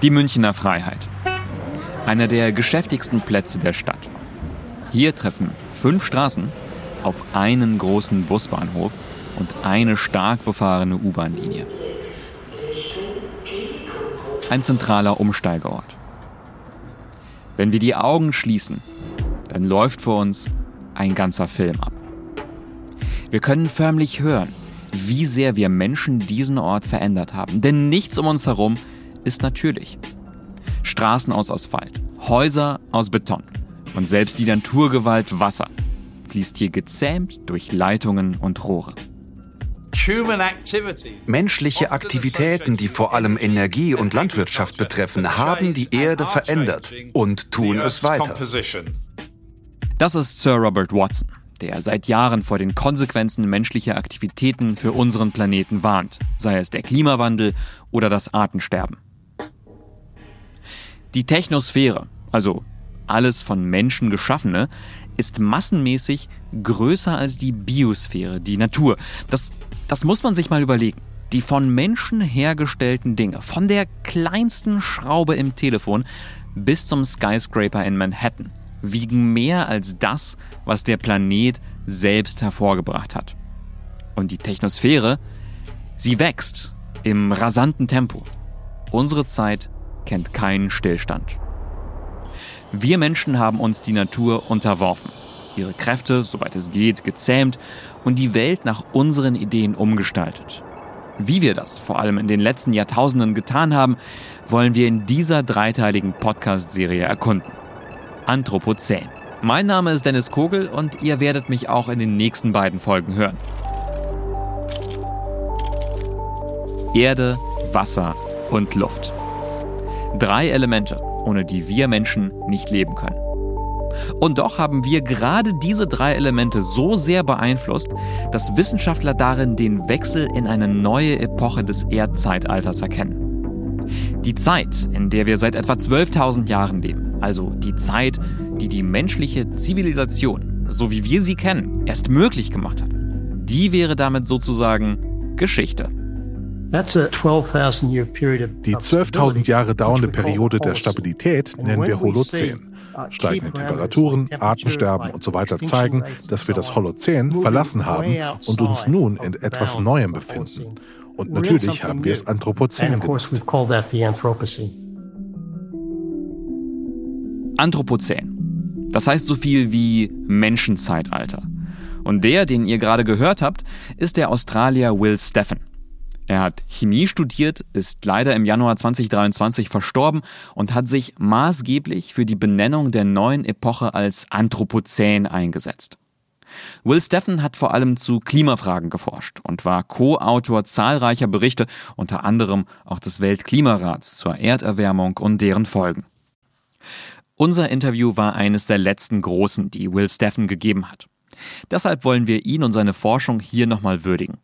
Die Münchner Freiheit. Einer der geschäftigsten Plätze der Stadt. Hier treffen fünf Straßen auf einen großen Busbahnhof und eine stark befahrene U-Bahn-Linie. Ein zentraler Umsteigeort. Wenn wir die Augen schließen, dann läuft vor uns ein ganzer Film ab. Wir können förmlich hören, wie sehr wir Menschen diesen Ort verändert haben. Denn nichts um uns herum ist natürlich. Straßen aus Asphalt, Häuser aus Beton und selbst die Naturgewalt Wasser fließt hier gezähmt durch Leitungen und Rohre. Menschliche Aktivitäten, die vor allem Energie und Landwirtschaft betreffen, haben die Erde verändert und tun es weiter. Das ist Sir Robert Watson, der seit Jahren vor den Konsequenzen menschlicher Aktivitäten für unseren Planeten warnt, sei es der Klimawandel oder das Artensterben. Die Technosphäre, also alles von Menschen geschaffene, ist massenmäßig größer als die Biosphäre, die Natur. Das, das muss man sich mal überlegen. Die von Menschen hergestellten Dinge, von der kleinsten Schraube im Telefon bis zum Skyscraper in Manhattan, wiegen mehr als das, was der Planet selbst hervorgebracht hat. Und die Technosphäre, sie wächst im rasanten Tempo. Unsere Zeit kennt keinen Stillstand. Wir Menschen haben uns die Natur unterworfen, ihre Kräfte, soweit es geht, gezähmt und die Welt nach unseren Ideen umgestaltet. Wie wir das vor allem in den letzten Jahrtausenden getan haben, wollen wir in dieser dreiteiligen Podcast-Serie erkunden. Anthropozän. Mein Name ist Dennis Kogel und ihr werdet mich auch in den nächsten beiden Folgen hören. Erde, Wasser und Luft. Drei Elemente, ohne die wir Menschen nicht leben können. Und doch haben wir gerade diese drei Elemente so sehr beeinflusst, dass Wissenschaftler darin den Wechsel in eine neue Epoche des Erdzeitalters erkennen. Die Zeit, in der wir seit etwa 12.000 Jahren leben, also die Zeit, die die menschliche Zivilisation, so wie wir sie kennen, erst möglich gemacht hat, die wäre damit sozusagen Geschichte. Die 12.000 Jahre dauernde Periode der Stabilität nennen wir Holozän. Steigende Temperaturen, Artensterben und so weiter zeigen, dass wir das Holozän verlassen haben und uns nun in etwas Neuem befinden. Und natürlich haben wir es Anthropozän genannt. Anthropozän. Das heißt so viel wie Menschenzeitalter. Und der, den ihr gerade gehört habt, ist der Australier Will Steffen. Er hat Chemie studiert, ist leider im Januar 2023 verstorben und hat sich maßgeblich für die Benennung der neuen Epoche als Anthropozän eingesetzt. Will Steffen hat vor allem zu Klimafragen geforscht und war Co-Autor zahlreicher Berichte, unter anderem auch des Weltklimarats zur Erderwärmung und deren Folgen. Unser Interview war eines der letzten großen, die Will Steffen gegeben hat. Deshalb wollen wir ihn und seine Forschung hier nochmal würdigen.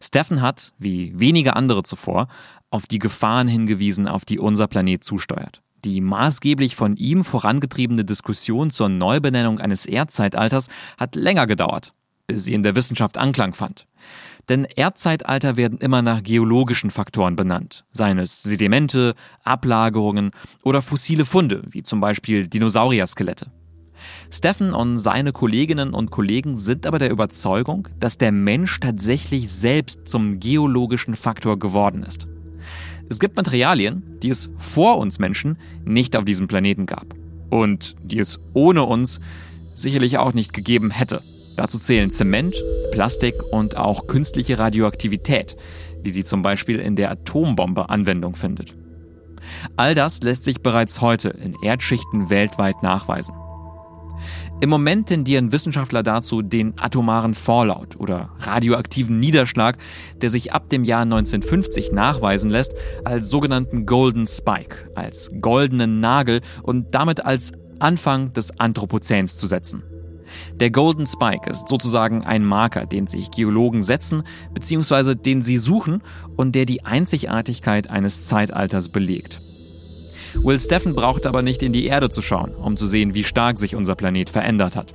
Steffen hat, wie wenige andere zuvor, auf die Gefahren hingewiesen, auf die unser Planet zusteuert. Die maßgeblich von ihm vorangetriebene Diskussion zur Neubenennung eines Erdzeitalters hat länger gedauert, bis sie in der Wissenschaft Anklang fand. Denn Erdzeitalter werden immer nach geologischen Faktoren benannt, seien es Sedimente, Ablagerungen oder fossile Funde, wie zum Beispiel Dinosaurier-Skelette. Steffen und seine Kolleginnen und Kollegen sind aber der Überzeugung, dass der Mensch tatsächlich selbst zum geologischen Faktor geworden ist. Es gibt Materialien, die es vor uns Menschen nicht auf diesem Planeten gab und die es ohne uns sicherlich auch nicht gegeben hätte. Dazu zählen Zement, Plastik und auch künstliche Radioaktivität, wie sie zum Beispiel in der Atombombe Anwendung findet. All das lässt sich bereits heute in Erdschichten weltweit nachweisen. Im Moment tendieren Wissenschaftler dazu, den atomaren Fallout oder radioaktiven Niederschlag, der sich ab dem Jahr 1950 nachweisen lässt, als sogenannten Golden Spike, als goldenen Nagel und damit als Anfang des Anthropozäns zu setzen. Der Golden Spike ist sozusagen ein Marker, den sich Geologen setzen bzw. den sie suchen und der die Einzigartigkeit eines Zeitalters belegt. Will Steffen braucht aber nicht in die Erde zu schauen, um zu sehen, wie stark sich unser Planet verändert hat.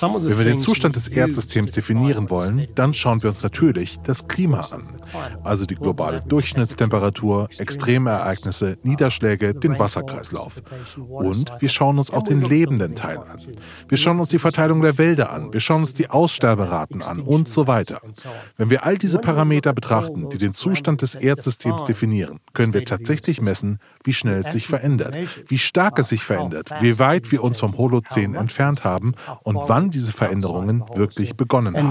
Wenn wir den Zustand des Erdsystems definieren wollen, dann schauen wir uns natürlich das Klima an. Also die globale Durchschnittstemperatur, Extremereignisse, Niederschläge, den Wasserkreislauf. Und wir schauen uns auch den lebenden Teil an. Wir schauen uns die Verteilung der Wälder an, wir schauen uns die Aussterberaten an und so weiter. Wenn wir all diese Parameter betrachten, die den Zustand des Erdsystems definieren, können wir tatsächlich messen, wie schnell es sich verändert, wie stark es sich verändert, wie weit wir uns vom Holozän entfernt haben und wann diese Veränderungen wirklich begonnen haben.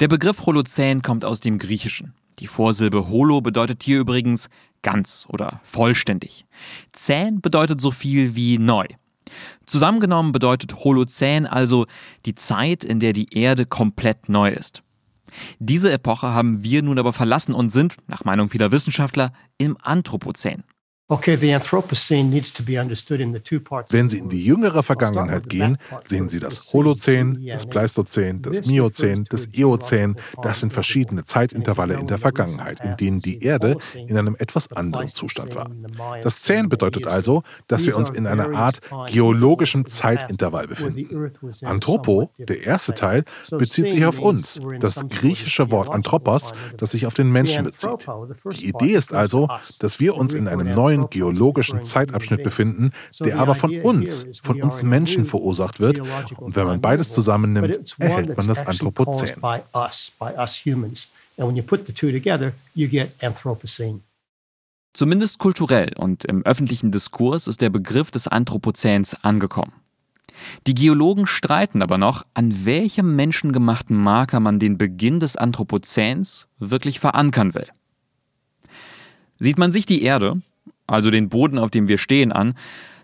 Der Begriff Holozän kommt aus dem Griechischen. Die Vorsilbe holo bedeutet hier übrigens ganz oder vollständig. Zän bedeutet so viel wie neu. Zusammengenommen bedeutet Holozän also die Zeit, in der die Erde komplett neu ist. Diese Epoche haben wir nun aber verlassen und sind, nach Meinung vieler Wissenschaftler, im Anthropozän. Wenn Sie in die jüngere Vergangenheit gehen, sehen Sie das Holozän, das Pleistozän, das Miozän, das Eozän. Das sind verschiedene Zeitintervalle in der Vergangenheit, in denen die Erde in einem etwas anderen Zustand war. Das Zän bedeutet also, dass wir uns in einer Art geologischem Zeitintervall befinden. Anthropo, der erste Teil, bezieht sich auf uns, das griechische Wort Anthropos, das sich auf den Menschen bezieht. Die Idee ist also, dass wir uns in einem neuen neuen geologischen Zeitabschnitt befinden, der aber von uns, von uns Menschen verursacht wird. Und wenn man beides zusammennimmt, erhält man das Anthropozän. Zumindest kulturell und im öffentlichen Diskurs ist der Begriff des Anthropozäns angekommen. Die Geologen streiten aber noch, an welchem menschengemachten Marker man den Beginn des Anthropozäns wirklich verankern will. Sieht man sich die Erde, also den Boden, auf dem wir stehen, an,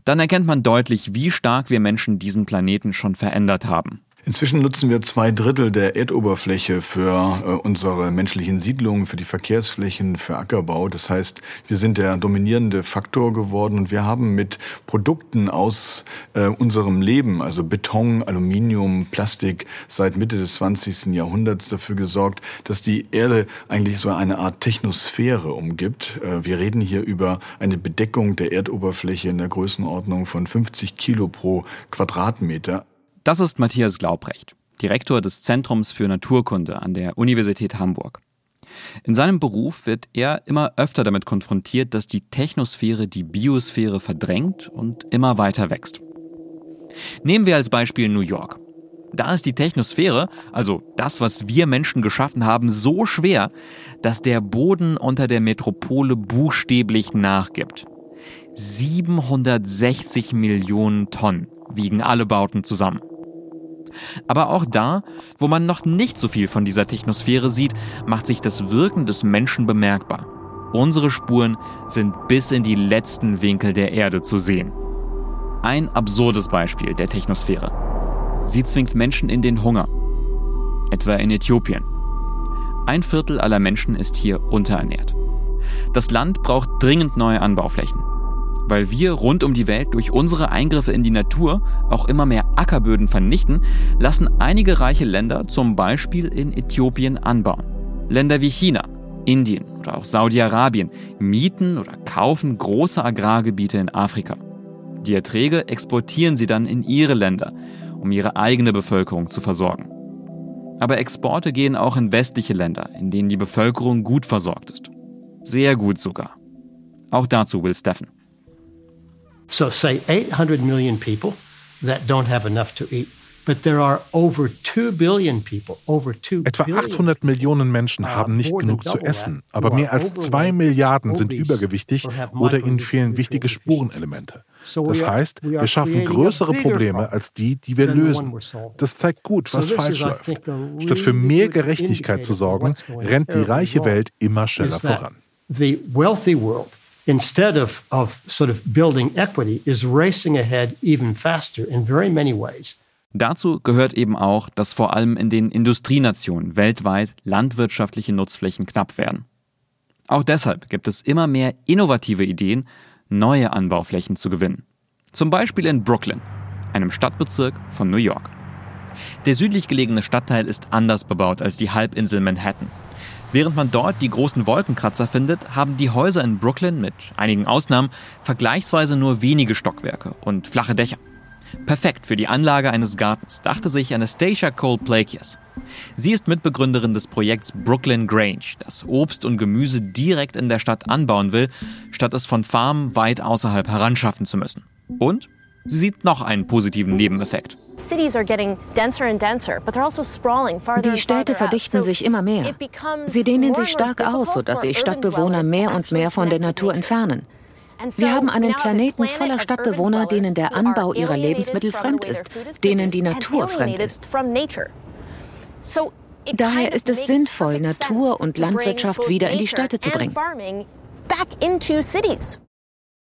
dann erkennt man deutlich, wie stark wir Menschen diesen Planeten schon verändert haben. Inzwischen nutzen wir zwei Drittel der Erdoberfläche für äh, unsere menschlichen Siedlungen, für die Verkehrsflächen, für Ackerbau. Das heißt, wir sind der dominierende Faktor geworden und wir haben mit Produkten aus äh, unserem Leben, also Beton, Aluminium, Plastik, seit Mitte des 20. Jahrhunderts dafür gesorgt, dass die Erde eigentlich so eine Art Technosphäre umgibt. Äh, wir reden hier über eine Bedeckung der Erdoberfläche in der Größenordnung von 50 Kilo pro Quadratmeter. Das ist Matthias Glaubrecht, Direktor des Zentrums für Naturkunde an der Universität Hamburg. In seinem Beruf wird er immer öfter damit konfrontiert, dass die Technosphäre die Biosphäre verdrängt und immer weiter wächst. Nehmen wir als Beispiel New York. Da ist die Technosphäre, also das, was wir Menschen geschaffen haben, so schwer, dass der Boden unter der Metropole buchstäblich nachgibt. 760 Millionen Tonnen wiegen alle Bauten zusammen. Aber auch da, wo man noch nicht so viel von dieser Technosphäre sieht, macht sich das Wirken des Menschen bemerkbar. Unsere Spuren sind bis in die letzten Winkel der Erde zu sehen. Ein absurdes Beispiel der Technosphäre. Sie zwingt Menschen in den Hunger. Etwa in Äthiopien. Ein Viertel aller Menschen ist hier unterernährt. Das Land braucht dringend neue Anbauflächen weil wir rund um die Welt durch unsere Eingriffe in die Natur auch immer mehr Ackerböden vernichten, lassen einige reiche Länder zum Beispiel in Äthiopien anbauen. Länder wie China, Indien oder auch Saudi-Arabien mieten oder kaufen große Agrargebiete in Afrika. Die Erträge exportieren sie dann in ihre Länder, um ihre eigene Bevölkerung zu versorgen. Aber Exporte gehen auch in westliche Länder, in denen die Bevölkerung gut versorgt ist. Sehr gut sogar. Auch dazu will Steffen. So, say 800 million people that don't have enough to eat. But there are over 2 billion people, over 2 Etwa 800 Millionen Menschen uh, haben nicht genug zu essen, aber mehr als 2 Milliarden sind übergewichtig oder ihnen fehlen wichtige Spurenelemente. Das heißt, wir schaffen größere Probleme als die, die wir lösen. Das zeigt gut, was falsch läuft. Statt für mehr Gerechtigkeit zu sorgen, rennt die reiche Welt immer schneller voran. The wealthy world instead of, of sort of building equity, is racing ahead even faster in very many ways. Dazu gehört eben auch, dass vor allem in den Industrienationen weltweit landwirtschaftliche Nutzflächen knapp werden. Auch deshalb gibt es immer mehr innovative Ideen, neue Anbauflächen zu gewinnen. Zum Beispiel in Brooklyn, einem Stadtbezirk von New York. Der südlich gelegene Stadtteil ist anders bebaut als die Halbinsel Manhattan. Während man dort die großen Wolkenkratzer findet, haben die Häuser in Brooklyn mit einigen Ausnahmen vergleichsweise nur wenige Stockwerke und flache Dächer. Perfekt für die Anlage eines Gartens, dachte sich Anastasia Cole Plakias. Sie ist Mitbegründerin des Projekts Brooklyn Grange, das Obst und Gemüse direkt in der Stadt anbauen will, statt es von Farmen weit außerhalb heranschaffen zu müssen. Und sie sieht noch einen positiven Nebeneffekt. Also die Städte verdichten sich immer mehr. Sie dehnen sich stark aus, sodass sich Stadtbewohner mehr und mehr von der Natur entfernen. Wir haben einen Planeten voller Stadtbewohner, denen der Anbau ihrer Lebensmittel fremd ist, denen die Natur fremd ist. Daher ist es sinnvoll, Natur und Landwirtschaft wieder in die Städte zu bringen.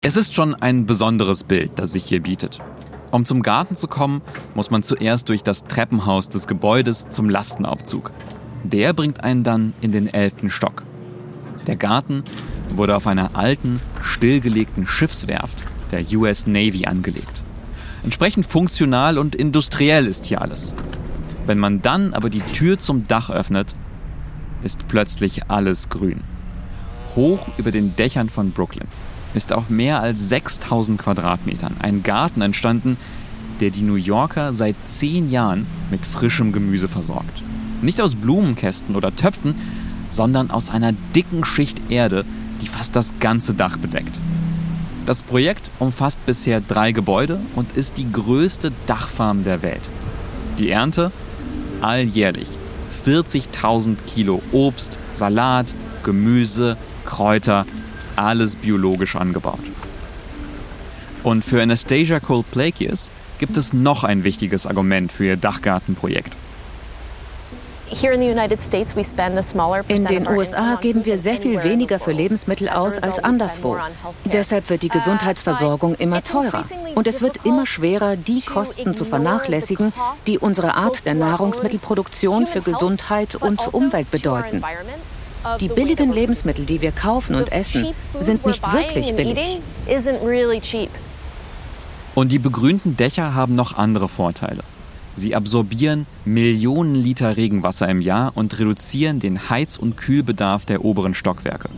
Es ist schon ein besonderes Bild, das sich hier bietet. Um zum Garten zu kommen, muss man zuerst durch das Treppenhaus des Gebäudes zum Lastenaufzug. Der bringt einen dann in den elften Stock. Der Garten wurde auf einer alten, stillgelegten Schiffswerft der US Navy angelegt. Entsprechend funktional und industriell ist hier alles. Wenn man dann aber die Tür zum Dach öffnet, ist plötzlich alles grün. Hoch über den Dächern von Brooklyn ist auf mehr als 6000 Quadratmetern ein Garten entstanden, der die New Yorker seit zehn Jahren mit frischem Gemüse versorgt. Nicht aus Blumenkästen oder Töpfen, sondern aus einer dicken Schicht Erde, die fast das ganze Dach bedeckt. Das Projekt umfasst bisher drei Gebäude und ist die größte Dachfarm der Welt. Die Ernte alljährlich 40.000 Kilo Obst, Salat, Gemüse, Kräuter, alles biologisch angebaut. Und für Anastasia Cole Plakius gibt es noch ein wichtiges Argument für ihr Dachgartenprojekt. In den USA geben wir sehr viel weniger für Lebensmittel aus als anderswo. Deshalb wird die uh, Gesundheitsversorgung immer teurer. Und es wird immer schwerer, die Kosten zu vernachlässigen, die unsere Art der Nahrungsmittelproduktion für Gesundheit und also Umwelt bedeuten. Die billigen Lebensmittel, die wir kaufen und essen, sind nicht wirklich billig. Und die begrünten Dächer haben noch andere Vorteile. Sie absorbieren Millionen Liter Regenwasser im Jahr und reduzieren den Heiz- und Kühlbedarf der oberen Stockwerke.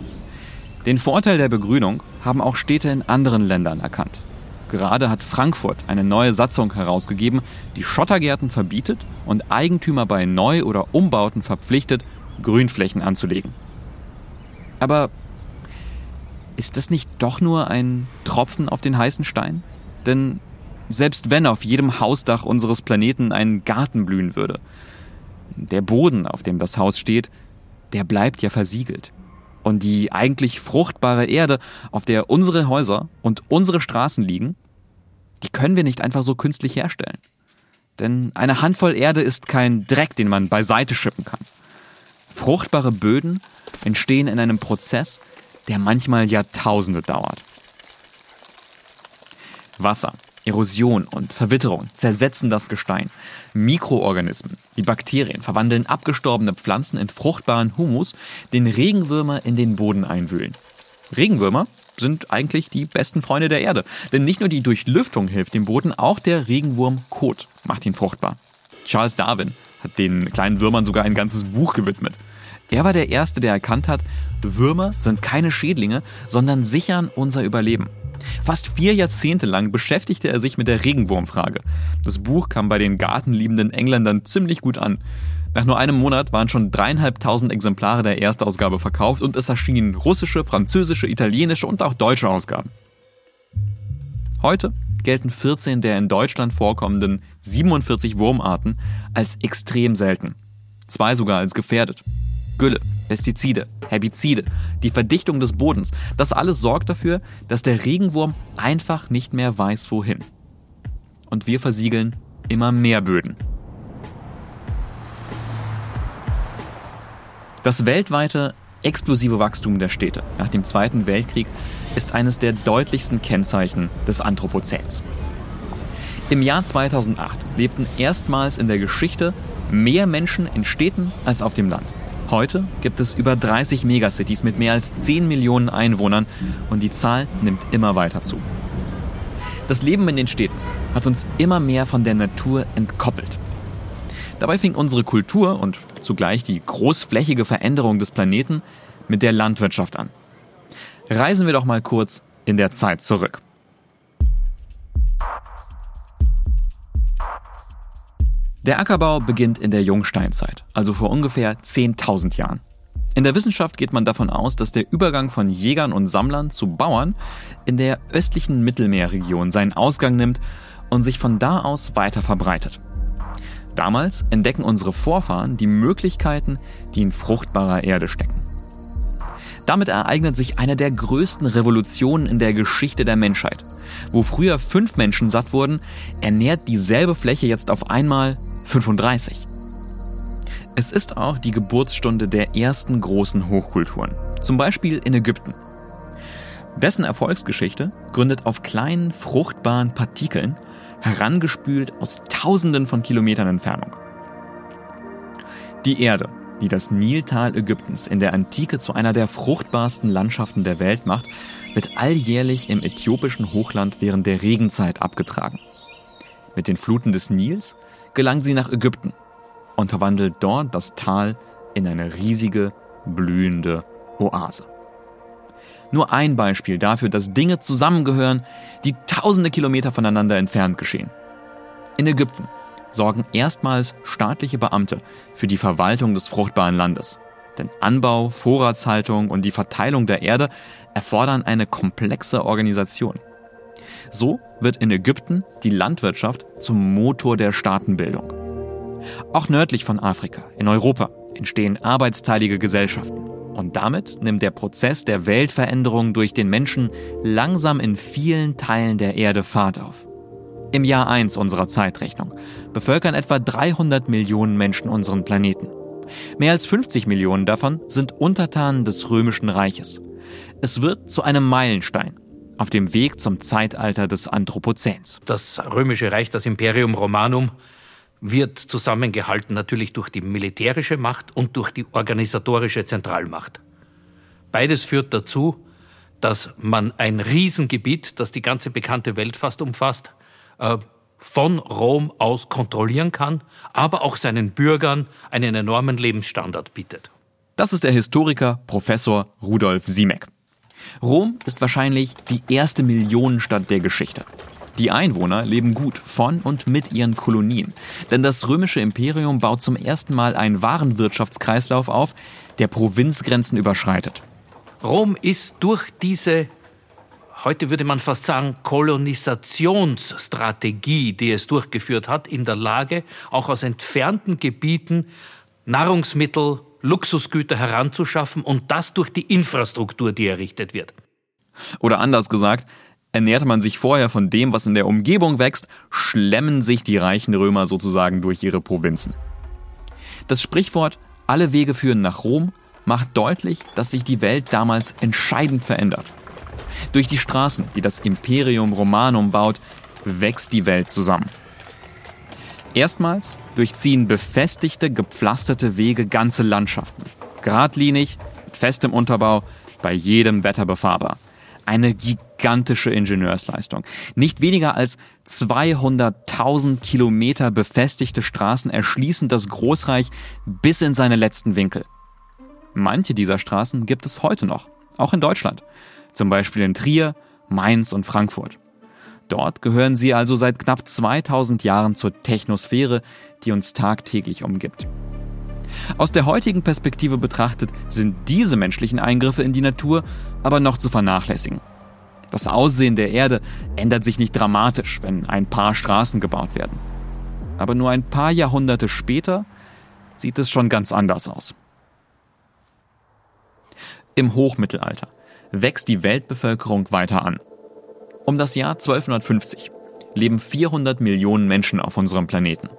Den Vorteil der Begrünung haben auch Städte in anderen Ländern erkannt. Gerade hat Frankfurt eine neue Satzung herausgegeben, die Schottergärten verbietet und Eigentümer bei Neu- oder Umbauten verpflichtet, Grünflächen anzulegen. Aber ist das nicht doch nur ein Tropfen auf den heißen Stein? Denn selbst wenn auf jedem Hausdach unseres Planeten ein Garten blühen würde. Der Boden, auf dem das Haus steht, der bleibt ja versiegelt. Und die eigentlich fruchtbare Erde, auf der unsere Häuser und unsere Straßen liegen, die können wir nicht einfach so künstlich herstellen. Denn eine Handvoll Erde ist kein Dreck, den man beiseite schippen kann. Fruchtbare Böden entstehen in einem Prozess, der manchmal Jahrtausende dauert. Wasser Erosion und Verwitterung zersetzen das Gestein. Mikroorganismen wie Bakterien verwandeln abgestorbene Pflanzen in fruchtbaren Humus, den Regenwürmer in den Boden einwühlen. Regenwürmer sind eigentlich die besten Freunde der Erde, denn nicht nur die Durchlüftung hilft dem Boden, auch der Regenwurmkot macht ihn fruchtbar. Charles Darwin hat den kleinen Würmern sogar ein ganzes Buch gewidmet. Er war der Erste, der erkannt hat, Würmer sind keine Schädlinge, sondern sichern unser Überleben. Fast vier Jahrzehnte lang beschäftigte er sich mit der Regenwurmfrage. Das Buch kam bei den gartenliebenden Engländern ziemlich gut an. Nach nur einem Monat waren schon dreieinhalbtausend Exemplare der Erstausgabe verkauft und es erschienen russische, französische, italienische und auch deutsche Ausgaben. Heute gelten 14 der in Deutschland vorkommenden 47 Wurmarten als extrem selten. Zwei sogar als gefährdet. Gülle, Pestizide, Herbizide, die Verdichtung des Bodens, das alles sorgt dafür, dass der Regenwurm einfach nicht mehr weiß, wohin. Und wir versiegeln immer mehr Böden. Das weltweite explosive Wachstum der Städte nach dem Zweiten Weltkrieg ist eines der deutlichsten Kennzeichen des Anthropozäns. Im Jahr 2008 lebten erstmals in der Geschichte mehr Menschen in Städten als auf dem Land. Heute gibt es über 30 Megacities mit mehr als 10 Millionen Einwohnern und die Zahl nimmt immer weiter zu. Das Leben in den Städten hat uns immer mehr von der Natur entkoppelt. Dabei fing unsere Kultur und zugleich die großflächige Veränderung des Planeten mit der Landwirtschaft an. Reisen wir doch mal kurz in der Zeit zurück. Der Ackerbau beginnt in der Jungsteinzeit, also vor ungefähr 10.000 Jahren. In der Wissenschaft geht man davon aus, dass der Übergang von Jägern und Sammlern zu Bauern in der östlichen Mittelmeerregion seinen Ausgang nimmt und sich von da aus weiter verbreitet. Damals entdecken unsere Vorfahren die Möglichkeiten, die in fruchtbarer Erde stecken. Damit ereignet sich eine der größten Revolutionen in der Geschichte der Menschheit. Wo früher fünf Menschen satt wurden, ernährt dieselbe Fläche jetzt auf einmal 35. Es ist auch die Geburtsstunde der ersten großen Hochkulturen, zum Beispiel in Ägypten. Dessen Erfolgsgeschichte gründet auf kleinen, fruchtbaren Partikeln, herangespült aus Tausenden von Kilometern Entfernung. Die Erde, die das Niltal Ägyptens in der Antike zu einer der fruchtbarsten Landschaften der Welt macht, wird alljährlich im äthiopischen Hochland während der Regenzeit abgetragen. Mit den Fluten des Nils gelangt sie nach Ägypten und verwandelt dort das Tal in eine riesige, blühende Oase. Nur ein Beispiel dafür, dass Dinge zusammengehören, die tausende Kilometer voneinander entfernt geschehen. In Ägypten sorgen erstmals staatliche Beamte für die Verwaltung des fruchtbaren Landes. Denn Anbau, Vorratshaltung und die Verteilung der Erde erfordern eine komplexe Organisation. So wird in Ägypten die Landwirtschaft zum Motor der Staatenbildung. Auch nördlich von Afrika, in Europa, entstehen arbeitsteilige Gesellschaften. Und damit nimmt der Prozess der Weltveränderung durch den Menschen langsam in vielen Teilen der Erde Fahrt auf. Im Jahr 1 unserer Zeitrechnung bevölkern etwa 300 Millionen Menschen unseren Planeten. Mehr als 50 Millionen davon sind Untertanen des Römischen Reiches. Es wird zu einem Meilenstein auf dem Weg zum Zeitalter des Anthropozäns. Das römische Reich, das Imperium Romanum, wird zusammengehalten natürlich durch die militärische Macht und durch die organisatorische Zentralmacht. Beides führt dazu, dass man ein Riesengebiet, das die ganze bekannte Welt fast umfasst, äh, von Rom aus kontrollieren kann, aber auch seinen Bürgern einen enormen Lebensstandard bietet. Das ist der Historiker Professor Rudolf Siemek. Rom ist wahrscheinlich die erste Millionenstadt der Geschichte. Die Einwohner leben gut von und mit ihren Kolonien, denn das römische Imperium baut zum ersten Mal einen Warenwirtschaftskreislauf auf, der Provinzgrenzen überschreitet. Rom ist durch diese, heute würde man fast sagen, Kolonisationsstrategie, die es durchgeführt hat, in der Lage, auch aus entfernten Gebieten Nahrungsmittel, Luxusgüter heranzuschaffen und das durch die Infrastruktur, die errichtet wird. Oder anders gesagt, ernährte man sich vorher von dem, was in der Umgebung wächst, schlemmen sich die reichen Römer sozusagen durch ihre Provinzen. Das Sprichwort alle Wege führen nach Rom macht deutlich, dass sich die Welt damals entscheidend verändert. Durch die Straßen, die das Imperium Romanum baut, wächst die Welt zusammen. Erstmals durchziehen befestigte, gepflasterte Wege ganze Landschaften. Gradlinig, mit festem Unterbau, bei jedem Wetter befahrbar. Eine gigantische Ingenieursleistung. Nicht weniger als 200.000 Kilometer befestigte Straßen erschließen das Großreich bis in seine letzten Winkel. Manche dieser Straßen gibt es heute noch, auch in Deutschland. Zum Beispiel in Trier, Mainz und Frankfurt. Dort gehören sie also seit knapp 2000 Jahren zur Technosphäre, die uns tagtäglich umgibt. Aus der heutigen Perspektive betrachtet sind diese menschlichen Eingriffe in die Natur aber noch zu vernachlässigen. Das Aussehen der Erde ändert sich nicht dramatisch, wenn ein paar Straßen gebaut werden. Aber nur ein paar Jahrhunderte später sieht es schon ganz anders aus. Im Hochmittelalter wächst die Weltbevölkerung weiter an. Um das Jahr 1250 leben 400 Millionen Menschen auf unserem Planeten.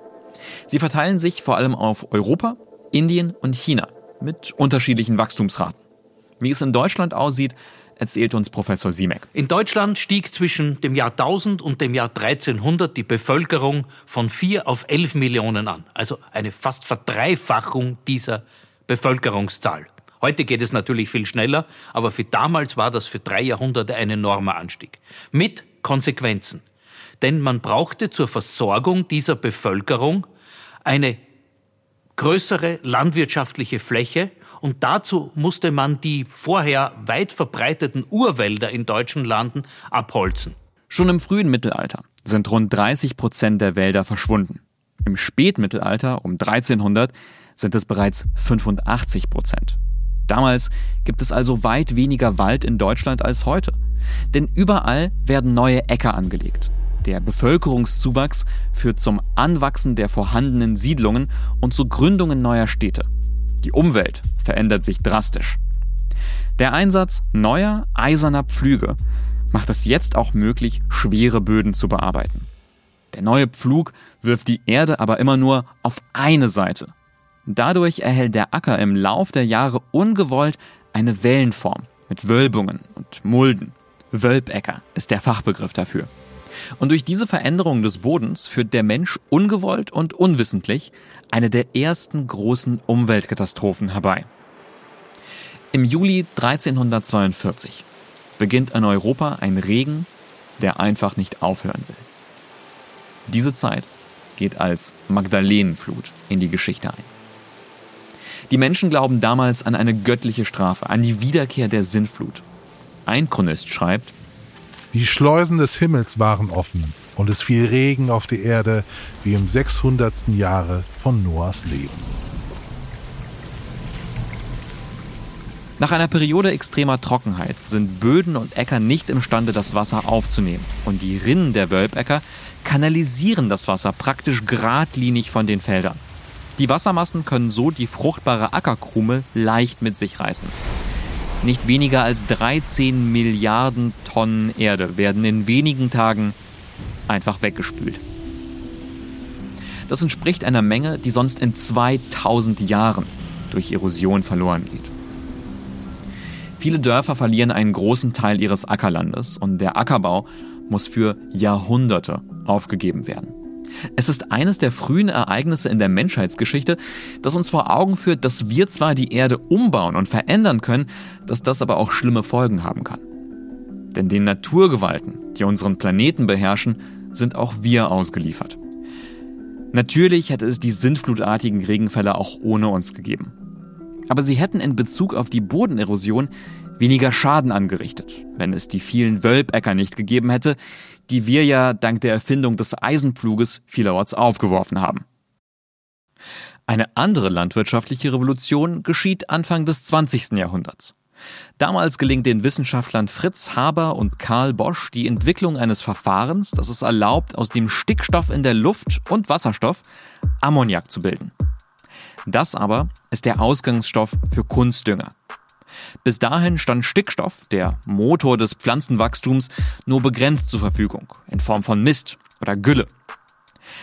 Sie verteilen sich vor allem auf Europa, Indien und China mit unterschiedlichen Wachstumsraten. Wie es in Deutschland aussieht, erzählt uns Professor Siemek. In Deutschland stieg zwischen dem Jahr 1000 und dem Jahr 1300 die Bevölkerung von 4 auf 11 Millionen an. Also eine fast Verdreifachung dieser Bevölkerungszahl. Heute geht es natürlich viel schneller, aber für damals war das für drei Jahrhunderte ein enormer Anstieg. Mit Konsequenzen. Denn man brauchte zur Versorgung dieser Bevölkerung eine größere landwirtschaftliche Fläche und dazu musste man die vorher weit verbreiteten Urwälder in deutschen Landen abholzen. Schon im frühen Mittelalter sind rund 30 Prozent der Wälder verschwunden. Im Spätmittelalter um 1300 sind es bereits 85 Prozent. Damals gibt es also weit weniger Wald in Deutschland als heute. Denn überall werden neue Äcker angelegt. Der Bevölkerungszuwachs führt zum Anwachsen der vorhandenen Siedlungen und zu Gründungen neuer Städte. Die Umwelt verändert sich drastisch. Der Einsatz neuer eiserner Pflüge macht es jetzt auch möglich, schwere Böden zu bearbeiten. Der neue Pflug wirft die Erde aber immer nur auf eine Seite. Dadurch erhält der Acker im Lauf der Jahre ungewollt eine Wellenform mit Wölbungen und Mulden. Wölbäcker ist der Fachbegriff dafür. Und durch diese Veränderung des Bodens führt der Mensch ungewollt und unwissentlich eine der ersten großen Umweltkatastrophen herbei. Im Juli 1342 beginnt in Europa ein Regen, der einfach nicht aufhören will. Diese Zeit geht als Magdalenenflut in die Geschichte ein. Die Menschen glauben damals an eine göttliche Strafe, an die Wiederkehr der Sintflut. Ein Chronist schreibt, die Schleusen des Himmels waren offen und es fiel Regen auf die Erde wie im 600. Jahre von Noahs Leben. Nach einer Periode extremer Trockenheit sind Böden und Äcker nicht imstande, das Wasser aufzunehmen. Und die Rinnen der Wölbäcker kanalisieren das Wasser praktisch geradlinig von den Feldern. Die Wassermassen können so die fruchtbare Ackerkrume leicht mit sich reißen. Nicht weniger als 13 Milliarden Tonnen Erde werden in wenigen Tagen einfach weggespült. Das entspricht einer Menge, die sonst in 2000 Jahren durch Erosion verloren geht. Viele Dörfer verlieren einen großen Teil ihres Ackerlandes und der Ackerbau muss für Jahrhunderte aufgegeben werden. Es ist eines der frühen Ereignisse in der Menschheitsgeschichte, das uns vor Augen führt, dass wir zwar die Erde umbauen und verändern können, dass das aber auch schlimme Folgen haben kann. Denn den Naturgewalten, die unseren Planeten beherrschen, sind auch wir ausgeliefert. Natürlich hätte es die sintflutartigen Regenfälle auch ohne uns gegeben. Aber sie hätten in Bezug auf die Bodenerosion weniger Schaden angerichtet, wenn es die vielen Wölbäcker nicht gegeben hätte, die wir ja dank der Erfindung des Eisenpfluges vielerorts aufgeworfen haben. Eine andere landwirtschaftliche Revolution geschieht Anfang des 20. Jahrhunderts. Damals gelingt den Wissenschaftlern Fritz Haber und Karl Bosch die Entwicklung eines Verfahrens, das es erlaubt, aus dem Stickstoff in der Luft und Wasserstoff Ammoniak zu bilden. Das aber ist der Ausgangsstoff für Kunstdünger. Bis dahin stand Stickstoff, der Motor des Pflanzenwachstums, nur begrenzt zur Verfügung, in Form von Mist oder Gülle.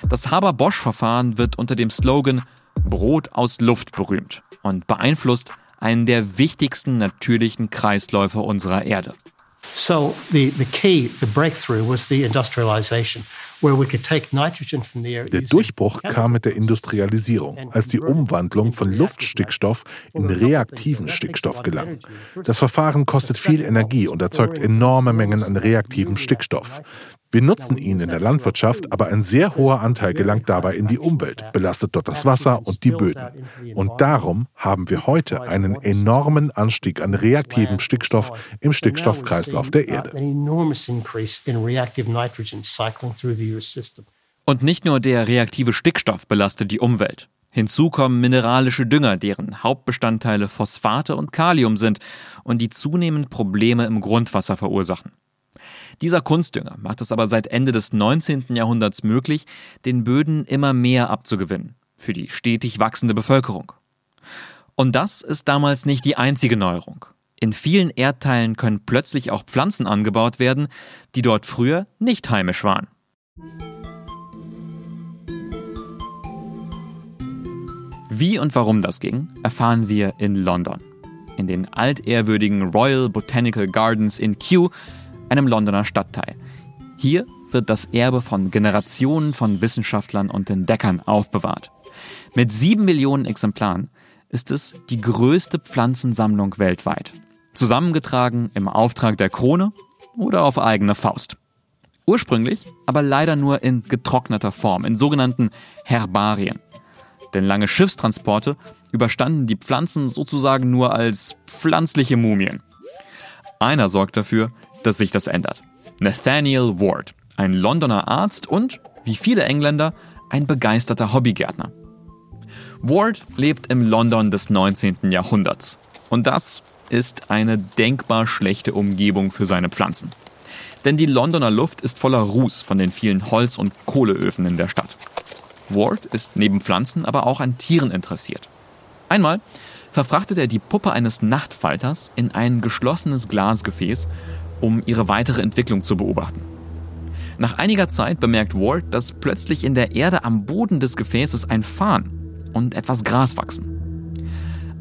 Das Haber-Bosch-Verfahren wird unter dem Slogan Brot aus Luft berühmt und beeinflusst einen der wichtigsten natürlichen Kreisläufe unserer Erde. So the, the key, the breakthrough was the industrialization. Der Durchbruch kam mit der Industrialisierung, als die Umwandlung von Luftstickstoff in reaktiven Stickstoff gelang. Das Verfahren kostet viel Energie und erzeugt enorme Mengen an reaktivem Stickstoff. Wir nutzen ihn in der Landwirtschaft, aber ein sehr hoher Anteil gelangt dabei in die Umwelt, belastet dort das Wasser und die Böden. Und darum haben wir heute einen enormen Anstieg an reaktivem Stickstoff im Stickstoffkreislauf der Erde. Und nicht nur der reaktive Stickstoff belastet die Umwelt. Hinzu kommen mineralische Dünger, deren Hauptbestandteile Phosphate und Kalium sind und die zunehmend Probleme im Grundwasser verursachen. Dieser Kunstdünger macht es aber seit Ende des 19. Jahrhunderts möglich, den Böden immer mehr abzugewinnen für die stetig wachsende Bevölkerung. Und das ist damals nicht die einzige Neuerung. In vielen Erdteilen können plötzlich auch Pflanzen angebaut werden, die dort früher nicht heimisch waren. Wie und warum das ging, erfahren wir in London. In den altehrwürdigen Royal Botanical Gardens in Kew einem Londoner Stadtteil. Hier wird das Erbe von Generationen von Wissenschaftlern und Entdeckern aufbewahrt. Mit sieben Millionen Exemplaren ist es die größte Pflanzensammlung weltweit. Zusammengetragen im Auftrag der Krone oder auf eigene Faust. Ursprünglich aber leider nur in getrockneter Form, in sogenannten Herbarien. Denn lange Schiffstransporte überstanden die Pflanzen sozusagen nur als pflanzliche Mumien. Einer sorgt dafür, dass sich das ändert. Nathaniel Ward, ein Londoner Arzt und, wie viele Engländer, ein begeisterter Hobbygärtner. Ward lebt im London des 19. Jahrhunderts. Und das ist eine denkbar schlechte Umgebung für seine Pflanzen. Denn die Londoner Luft ist voller Ruß von den vielen Holz- und Kohleöfen in der Stadt. Ward ist neben Pflanzen aber auch an Tieren interessiert. Einmal verfrachtet er die Puppe eines Nachtfalters in ein geschlossenes Glasgefäß, um ihre weitere Entwicklung zu beobachten. Nach einiger Zeit bemerkt Ward, dass plötzlich in der Erde am Boden des Gefäßes ein Farn und etwas Gras wachsen.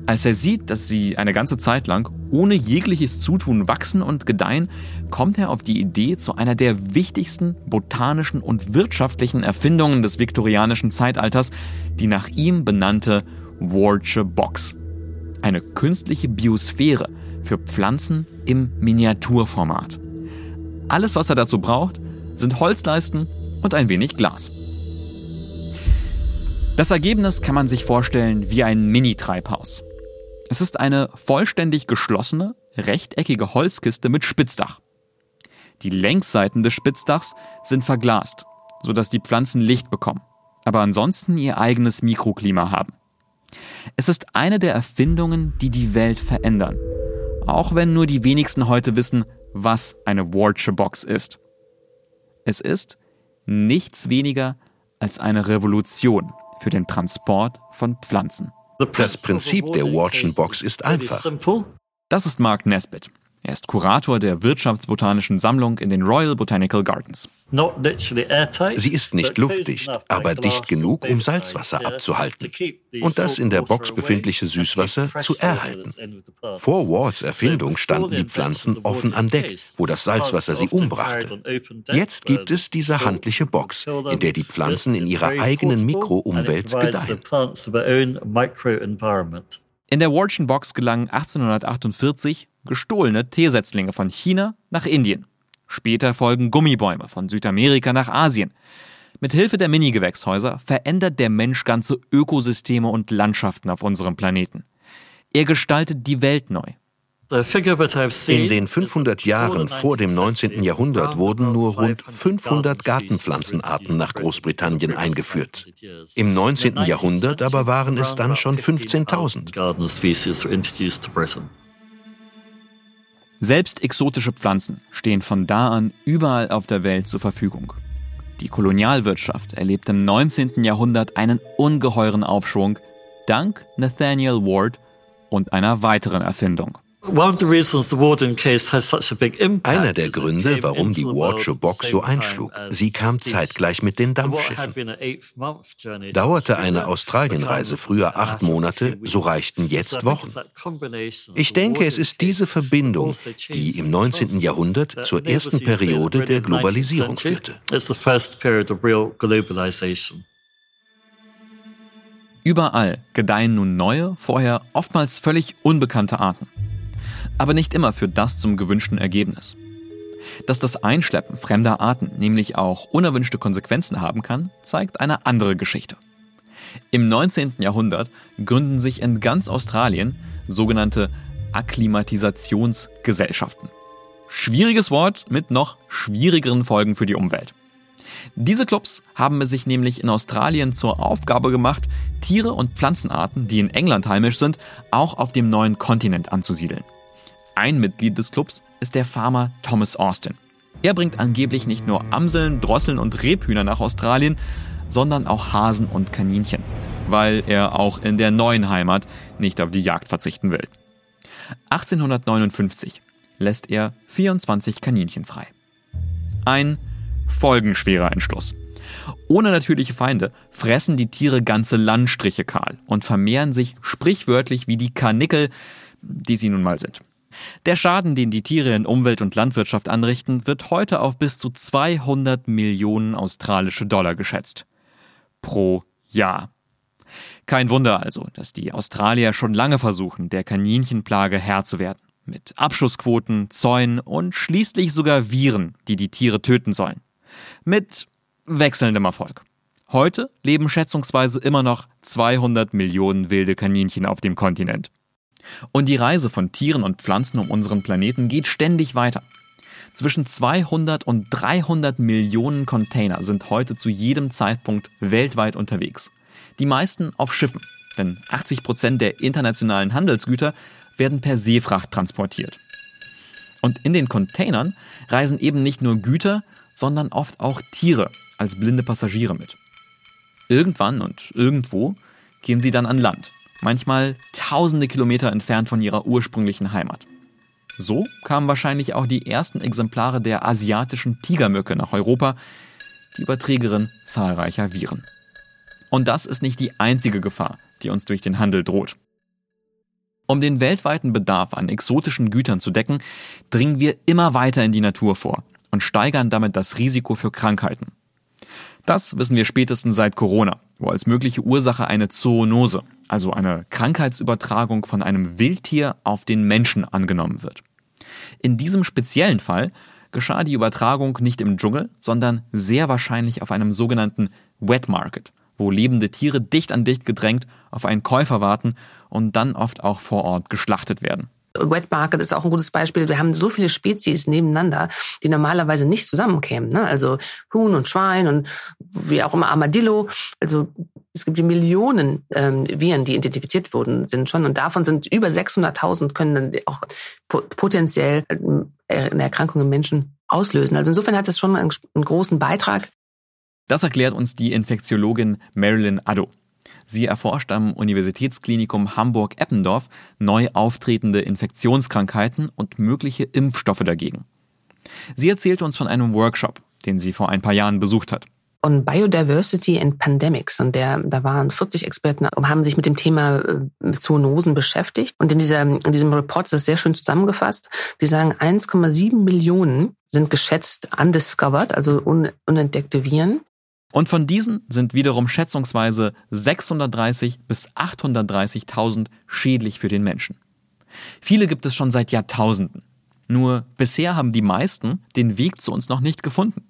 Als er sieht, dass sie eine ganze Zeit lang ohne jegliches Zutun wachsen und gedeihen, kommt er auf die Idee zu einer der wichtigsten botanischen und wirtschaftlichen Erfindungen des viktorianischen Zeitalters, die nach ihm benannte Wardsche Box. Eine künstliche Biosphäre für Pflanzen im Miniaturformat. Alles, was er dazu braucht, sind Holzleisten und ein wenig Glas. Das Ergebnis kann man sich vorstellen wie ein Mini-Treibhaus. Es ist eine vollständig geschlossene, rechteckige Holzkiste mit Spitzdach. Die Längsseiten des Spitzdachs sind verglast, sodass die Pflanzen Licht bekommen, aber ansonsten ihr eigenes Mikroklima haben. Es ist eine der Erfindungen, die die Welt verändern. Auch wenn nur die wenigsten heute wissen, was eine Wardsche Box ist. Es ist nichts weniger als eine Revolution für den Transport von Pflanzen. Das Prinzip der Watschen Box ist einfach. Das ist Mark Nesbitt. Er ist Kurator der Wirtschaftsbotanischen Sammlung in den Royal Botanical Gardens. Sie ist nicht luftdicht, aber dicht genug, um Salzwasser abzuhalten und das in der Box befindliche Süßwasser zu erhalten. Vor Wards Erfindung standen die Pflanzen offen an Deck, wo das Salzwasser sie umbrachte. Jetzt gibt es diese handliche Box, in der die Pflanzen in ihrer eigenen Mikroumwelt gedeihen. In der Warschen Box gelangen 1848 gestohlene Teesetzlinge von China nach Indien. Später folgen Gummibäume von Südamerika nach Asien. Mit Hilfe der Minigewächshäuser verändert der Mensch ganze Ökosysteme und Landschaften auf unserem Planeten. Er gestaltet die Welt neu. In den 500 Jahren vor dem 19. Jahrhundert wurden nur rund 500 Gartenpflanzenarten nach Großbritannien eingeführt. Im 19. Jahrhundert aber waren es dann schon 15.000. Selbst exotische Pflanzen stehen von da an überall auf der Welt zur Verfügung. Die Kolonialwirtschaft erlebt im 19. Jahrhundert einen ungeheuren Aufschwung dank Nathaniel Ward und einer weiteren Erfindung. Einer der Gründe, warum die Wardsche Box so einschlug, sie kam zeitgleich mit den Dampfschiffen. Dauerte eine Australienreise früher acht Monate, so reichten jetzt Wochen. Ich denke, es ist diese Verbindung, die im 19. Jahrhundert zur ersten Periode der Globalisierung führte. Überall gedeihen nun neue, vorher oftmals völlig unbekannte Arten. Aber nicht immer führt das zum gewünschten Ergebnis. Dass das Einschleppen fremder Arten nämlich auch unerwünschte Konsequenzen haben kann, zeigt eine andere Geschichte. Im 19. Jahrhundert gründen sich in ganz Australien sogenannte Akklimatisationsgesellschaften. Schwieriges Wort mit noch schwierigeren Folgen für die Umwelt. Diese Clubs haben es sich nämlich in Australien zur Aufgabe gemacht, Tiere und Pflanzenarten, die in England heimisch sind, auch auf dem neuen Kontinent anzusiedeln. Ein Mitglied des Clubs ist der Farmer Thomas Austin. Er bringt angeblich nicht nur Amseln, Drosseln und Rebhühner nach Australien, sondern auch Hasen und Kaninchen, weil er auch in der neuen Heimat nicht auf die Jagd verzichten will. 1859 lässt er 24 Kaninchen frei. Ein folgenschwerer Entschluss. Ohne natürliche Feinde fressen die Tiere ganze Landstriche kahl und vermehren sich sprichwörtlich wie die Karnickel, die sie nun mal sind. Der Schaden, den die Tiere in Umwelt und Landwirtschaft anrichten, wird heute auf bis zu 200 Millionen australische Dollar geschätzt. Pro Jahr. Kein Wunder also, dass die Australier schon lange versuchen, der Kaninchenplage Herr zu werden. Mit Abschussquoten, Zäunen und schließlich sogar Viren, die die Tiere töten sollen. Mit wechselndem Erfolg. Heute leben schätzungsweise immer noch 200 Millionen wilde Kaninchen auf dem Kontinent. Und die Reise von Tieren und Pflanzen um unseren Planeten geht ständig weiter. Zwischen 200 und 300 Millionen Container sind heute zu jedem Zeitpunkt weltweit unterwegs. Die meisten auf Schiffen, denn 80 Prozent der internationalen Handelsgüter werden per Seefracht transportiert. Und in den Containern reisen eben nicht nur Güter, sondern oft auch Tiere als blinde Passagiere mit. Irgendwann und irgendwo gehen sie dann an Land, manchmal tausende Kilometer entfernt von ihrer ursprünglichen Heimat. So kamen wahrscheinlich auch die ersten Exemplare der asiatischen Tigermücke nach Europa, die Überträgerin zahlreicher Viren. Und das ist nicht die einzige Gefahr, die uns durch den Handel droht. Um den weltweiten Bedarf an exotischen Gütern zu decken, dringen wir immer weiter in die Natur vor und steigern damit das Risiko für Krankheiten. Das wissen wir spätestens seit Corona, wo als mögliche Ursache eine Zoonose, also eine Krankheitsübertragung von einem Wildtier auf den Menschen angenommen wird. In diesem speziellen Fall geschah die Übertragung nicht im Dschungel, sondern sehr wahrscheinlich auf einem sogenannten Wet Market, wo lebende Tiere dicht an dicht gedrängt auf einen Käufer warten und dann oft auch vor Ort geschlachtet werden. Wet Market ist auch ein gutes Beispiel. Wir haben so viele Spezies nebeneinander, die normalerweise nicht zusammenkämen. Ne? Also Huhn und Schwein und wie auch immer Armadillo. Also es gibt die Millionen ähm, Viren, die identifiziert wurden, sind schon. Und davon sind über 600.000 können dann auch potenziell äh, eine Erkrankung im Menschen auslösen. Also insofern hat das schon einen, einen großen Beitrag. Das erklärt uns die Infektiologin Marilyn Addo. Sie erforscht am Universitätsklinikum Hamburg-Eppendorf neu auftretende Infektionskrankheiten und mögliche Impfstoffe dagegen. Sie erzählt uns von einem Workshop, den sie vor ein paar Jahren besucht hat. On Biodiversity and Pandemics. Und der, da waren 40 Experten und haben sich mit dem Thema äh, Zoonosen beschäftigt. Und in, dieser, in diesem Report ist das sehr schön zusammengefasst. Die sagen, 1,7 Millionen sind geschätzt undiscovered, also unentdeckte Viren. Und von diesen sind wiederum schätzungsweise 630 bis 830.000 schädlich für den Menschen. Viele gibt es schon seit Jahrtausenden. Nur bisher haben die meisten den Weg zu uns noch nicht gefunden.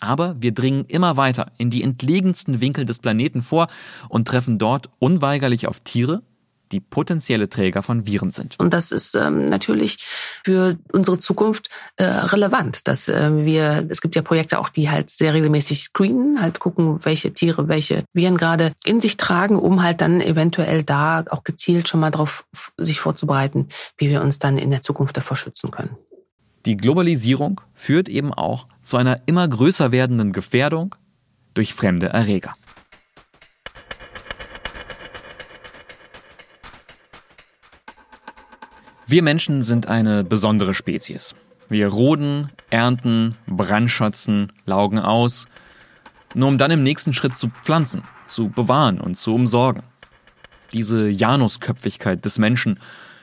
Aber wir dringen immer weiter in die entlegensten Winkel des Planeten vor und treffen dort unweigerlich auf Tiere, die potenzielle Träger von Viren sind. Und das ist ähm, natürlich für unsere Zukunft äh, relevant, dass äh, wir, es gibt ja Projekte auch, die halt sehr regelmäßig screenen, halt gucken, welche Tiere, welche Viren gerade in sich tragen, um halt dann eventuell da auch gezielt schon mal darauf sich vorzubereiten, wie wir uns dann in der Zukunft davor schützen können. Die Globalisierung führt eben auch zu einer immer größer werdenden Gefährdung durch fremde Erreger. Wir Menschen sind eine besondere Spezies. Wir roden, ernten, brandschotzen, laugen aus, nur um dann im nächsten Schritt zu pflanzen, zu bewahren und zu umsorgen. Diese Janusköpfigkeit des Menschen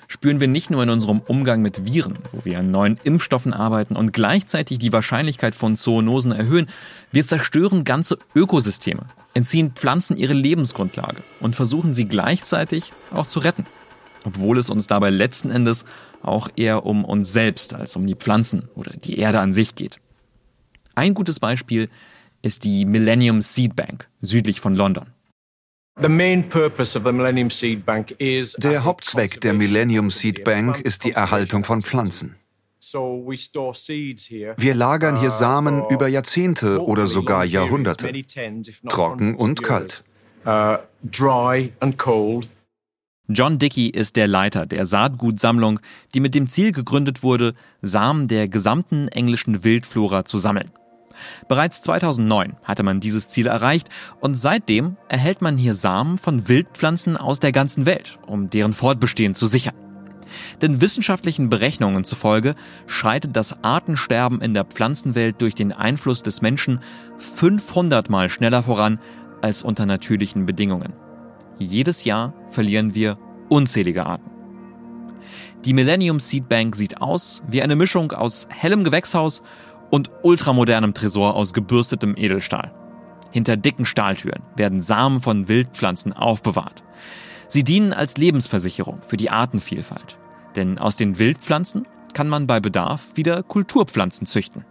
spüren wir nicht nur in unserem Umgang mit Viren, wo wir an neuen Impfstoffen arbeiten und gleichzeitig die Wahrscheinlichkeit von Zoonosen erhöhen. Wir zerstören ganze Ökosysteme, entziehen Pflanzen ihre Lebensgrundlage und versuchen sie gleichzeitig auch zu retten obwohl es uns dabei letzten Endes auch eher um uns selbst als um die Pflanzen oder die Erde an sich geht. Ein gutes Beispiel ist die Millennium Seed Bank südlich von London. Der Hauptzweck der Millennium Seed Bank ist die Erhaltung von Pflanzen. Wir lagern hier uh, Samen über Jahrzehnte oder sogar Jahrhunderte, trocken und kalt. John Dickey ist der Leiter der Saatgutsammlung, die mit dem Ziel gegründet wurde, Samen der gesamten englischen Wildflora zu sammeln. Bereits 2009 hatte man dieses Ziel erreicht und seitdem erhält man hier Samen von Wildpflanzen aus der ganzen Welt, um deren Fortbestehen zu sichern. Denn wissenschaftlichen Berechnungen zufolge schreitet das Artensterben in der Pflanzenwelt durch den Einfluss des Menschen 500 mal schneller voran als unter natürlichen Bedingungen. Jedes Jahr verlieren wir unzählige Arten. Die Millennium Seed Bank sieht aus wie eine Mischung aus hellem Gewächshaus und ultramodernem Tresor aus gebürstetem Edelstahl. Hinter dicken Stahltüren werden Samen von Wildpflanzen aufbewahrt. Sie dienen als Lebensversicherung für die Artenvielfalt. Denn aus den Wildpflanzen kann man bei Bedarf wieder Kulturpflanzen züchten.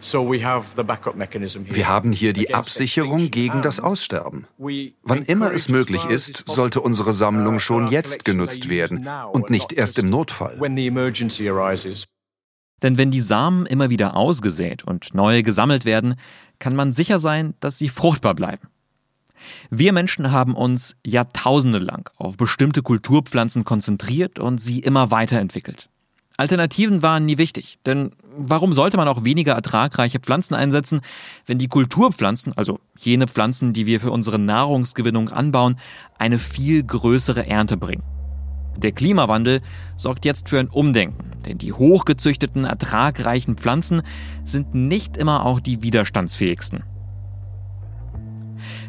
Wir haben hier die Absicherung gegen das Aussterben. Wann immer es möglich ist, sollte unsere Sammlung schon jetzt genutzt werden und nicht erst im Notfall. Denn wenn die Samen immer wieder ausgesät und neue gesammelt werden, kann man sicher sein, dass sie fruchtbar bleiben. Wir Menschen haben uns jahrtausende lang auf bestimmte Kulturpflanzen konzentriert und sie immer weiterentwickelt. Alternativen waren nie wichtig, denn warum sollte man auch weniger ertragreiche Pflanzen einsetzen, wenn die Kulturpflanzen, also jene Pflanzen, die wir für unsere Nahrungsgewinnung anbauen, eine viel größere Ernte bringen? Der Klimawandel sorgt jetzt für ein Umdenken, denn die hochgezüchteten, ertragreichen Pflanzen sind nicht immer auch die widerstandsfähigsten.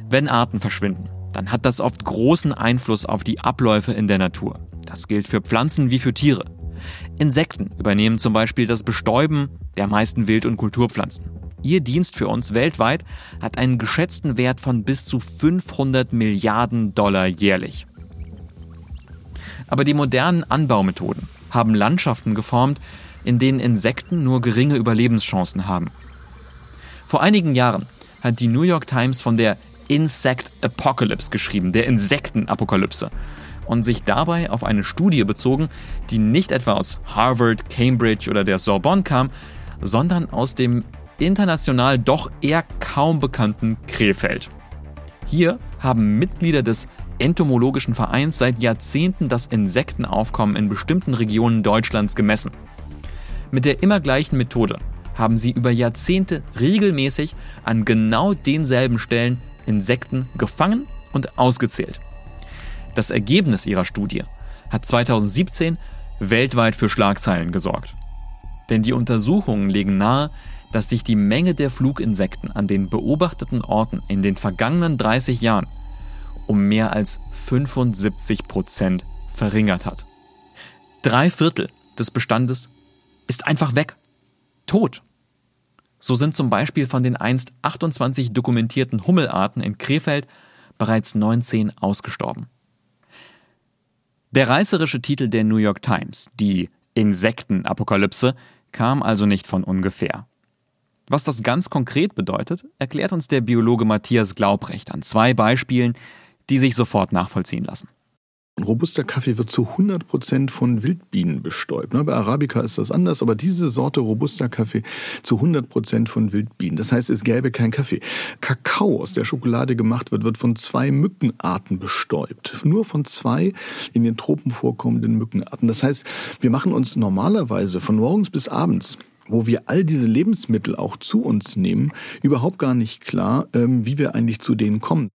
Wenn Arten verschwinden, dann hat das oft großen Einfluss auf die Abläufe in der Natur. Das gilt für Pflanzen wie für Tiere. Insekten übernehmen zum Beispiel das Bestäuben der meisten Wild- und Kulturpflanzen. Ihr Dienst für uns weltweit hat einen geschätzten Wert von bis zu 500 Milliarden Dollar jährlich. Aber die modernen Anbaumethoden haben Landschaften geformt, in denen Insekten nur geringe Überlebenschancen haben. Vor einigen Jahren hat die New York Times von der Insect Apocalypse geschrieben, der Insektenapokalypse und sich dabei auf eine Studie bezogen, die nicht etwa aus Harvard, Cambridge oder der Sorbonne kam, sondern aus dem international doch eher kaum bekannten Krefeld. Hier haben Mitglieder des Entomologischen Vereins seit Jahrzehnten das Insektenaufkommen in bestimmten Regionen Deutschlands gemessen. Mit der immer gleichen Methode haben sie über Jahrzehnte regelmäßig an genau denselben Stellen Insekten gefangen und ausgezählt. Das Ergebnis ihrer Studie hat 2017 weltweit für Schlagzeilen gesorgt. Denn die Untersuchungen legen nahe, dass sich die Menge der Fluginsekten an den beobachteten Orten in den vergangenen 30 Jahren um mehr als 75 Prozent verringert hat. Drei Viertel des Bestandes ist einfach weg. Tot. So sind zum Beispiel von den einst 28 dokumentierten Hummelarten in Krefeld bereits 19 ausgestorben. Der reißerische Titel der New York Times, die Insektenapokalypse, kam also nicht von ungefähr. Was das ganz konkret bedeutet, erklärt uns der Biologe Matthias Glaubrecht an zwei Beispielen, die sich sofort nachvollziehen lassen. Robuster Kaffee wird zu 100 Prozent von Wildbienen bestäubt. Ne, bei Arabica ist das anders, aber diese Sorte Robuster Kaffee zu 100 Prozent von Wildbienen. Das heißt, es gäbe kein Kaffee. Kakao, aus der Schokolade gemacht wird, wird von zwei Mückenarten bestäubt. Nur von zwei in den Tropen vorkommenden Mückenarten. Das heißt, wir machen uns normalerweise von morgens bis abends wo wir all diese Lebensmittel auch zu uns nehmen, überhaupt gar nicht klar, ähm, wie wir eigentlich zu denen kommen.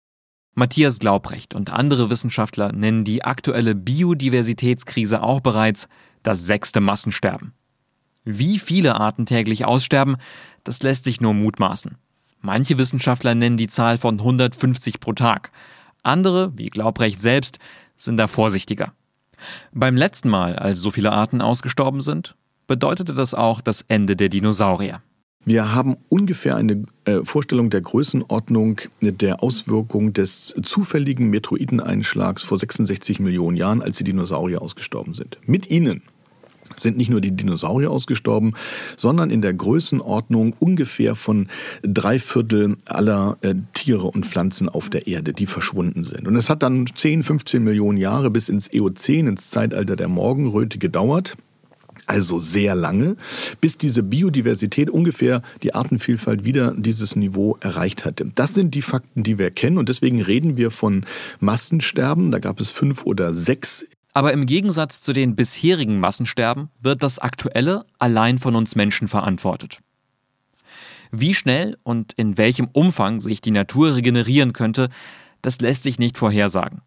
Matthias Glaubrecht und andere Wissenschaftler nennen die aktuelle Biodiversitätskrise auch bereits das sechste Massensterben. Wie viele Arten täglich aussterben, das lässt sich nur mutmaßen. Manche Wissenschaftler nennen die Zahl von 150 pro Tag. Andere, wie Glaubrecht selbst, sind da vorsichtiger. Beim letzten Mal, als so viele Arten ausgestorben sind, bedeutete das auch das Ende der Dinosaurier. Wir haben ungefähr eine äh, Vorstellung der Größenordnung der Auswirkung des zufälligen Metroideneinschlags vor 66 Millionen Jahren, als die Dinosaurier ausgestorben sind. Mit ihnen sind nicht nur die Dinosaurier ausgestorben, sondern in der Größenordnung ungefähr von drei Viertel aller äh, Tiere und Pflanzen auf der Erde, die verschwunden sind. Und es hat dann 10, 15 Millionen Jahre bis ins Eozän, ins Zeitalter der Morgenröte gedauert also sehr lange, bis diese Biodiversität ungefähr die Artenvielfalt wieder dieses Niveau erreicht hatte. Das sind die Fakten, die wir kennen und deswegen reden wir von Massensterben. Da gab es fünf oder sechs. Aber im Gegensatz zu den bisherigen Massensterben wird das aktuelle allein von uns Menschen verantwortet. Wie schnell und in welchem Umfang sich die Natur regenerieren könnte, das lässt sich nicht vorhersagen.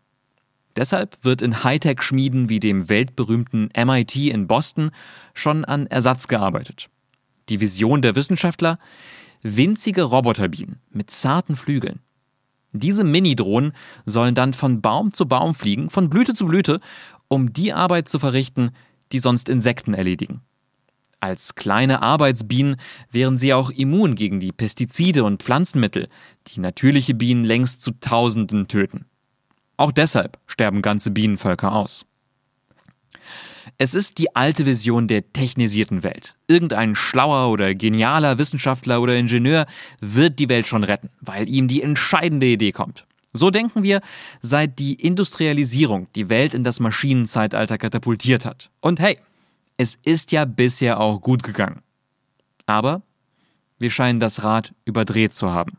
Deshalb wird in Hightech-Schmieden wie dem weltberühmten MIT in Boston schon an Ersatz gearbeitet. Die Vision der Wissenschaftler? Winzige Roboterbienen mit zarten Flügeln. Diese Mini-Drohnen sollen dann von Baum zu Baum fliegen, von Blüte zu Blüte, um die Arbeit zu verrichten, die sonst Insekten erledigen. Als kleine Arbeitsbienen wären sie auch immun gegen die Pestizide und Pflanzenmittel, die natürliche Bienen längst zu Tausenden töten. Auch deshalb sterben ganze Bienenvölker aus. Es ist die alte Vision der technisierten Welt. Irgendein schlauer oder genialer Wissenschaftler oder Ingenieur wird die Welt schon retten, weil ihm die entscheidende Idee kommt. So denken wir, seit die Industrialisierung die Welt in das Maschinenzeitalter katapultiert hat. Und hey, Es ist ja bisher auch gut gegangen. Aber wir scheinen das Rad überdreht zu haben.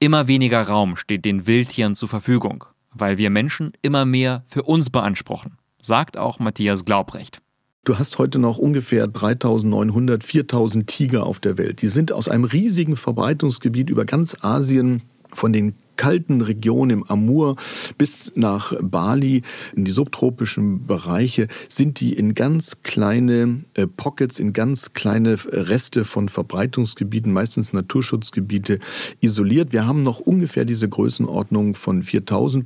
Immer weniger Raum steht den Wildtieren zur Verfügung, weil wir Menschen immer mehr für uns beanspruchen, sagt auch Matthias Glaubrecht. Du hast heute noch ungefähr 3900, 4000 Tiger auf der Welt. Die sind aus einem riesigen Verbreitungsgebiet über ganz Asien von den kalten Regionen im Amur bis nach Bali, in die subtropischen Bereiche, sind die in ganz kleine äh, Pockets, in ganz kleine Reste von Verbreitungsgebieten, meistens Naturschutzgebiete, isoliert. Wir haben noch ungefähr diese Größenordnung von 4000.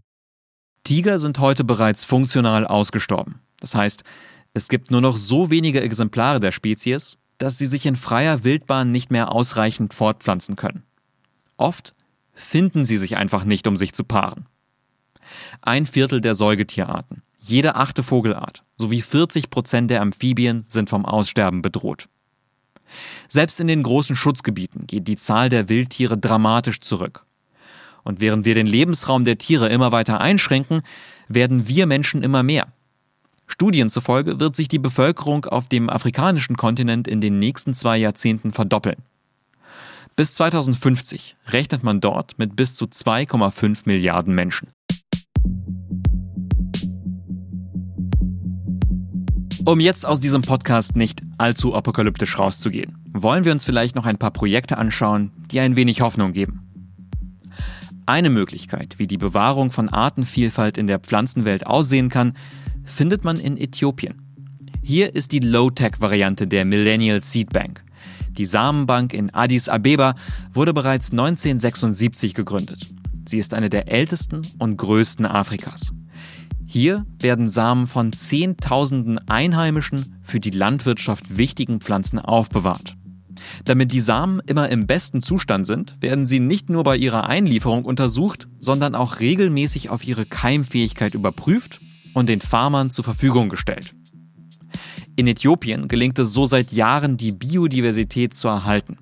Tiger sind heute bereits funktional ausgestorben. Das heißt, es gibt nur noch so wenige Exemplare der Spezies, dass sie sich in freier Wildbahn nicht mehr ausreichend fortpflanzen können. Oft finden sie sich einfach nicht, um sich zu paaren. Ein Viertel der Säugetierarten, jede achte Vogelart sowie 40 Prozent der Amphibien sind vom Aussterben bedroht. Selbst in den großen Schutzgebieten geht die Zahl der Wildtiere dramatisch zurück. Und während wir den Lebensraum der Tiere immer weiter einschränken, werden wir Menschen immer mehr. Studien zufolge wird sich die Bevölkerung auf dem afrikanischen Kontinent in den nächsten zwei Jahrzehnten verdoppeln. Bis 2050 rechnet man dort mit bis zu 2,5 Milliarden Menschen. Um jetzt aus diesem Podcast nicht allzu apokalyptisch rauszugehen, wollen wir uns vielleicht noch ein paar Projekte anschauen, die ein wenig Hoffnung geben. Eine Möglichkeit, wie die Bewahrung von Artenvielfalt in der Pflanzenwelt aussehen kann, findet man in Äthiopien. Hier ist die Low-Tech-Variante der Millennial Seed Bank. Die Samenbank in Addis Abeba wurde bereits 1976 gegründet. Sie ist eine der ältesten und größten Afrikas. Hier werden Samen von Zehntausenden einheimischen, für die Landwirtschaft wichtigen Pflanzen aufbewahrt. Damit die Samen immer im besten Zustand sind, werden sie nicht nur bei ihrer Einlieferung untersucht, sondern auch regelmäßig auf ihre Keimfähigkeit überprüft und den Farmern zur Verfügung gestellt. In Äthiopien gelingt es so seit Jahren, die Biodiversität zu erhalten.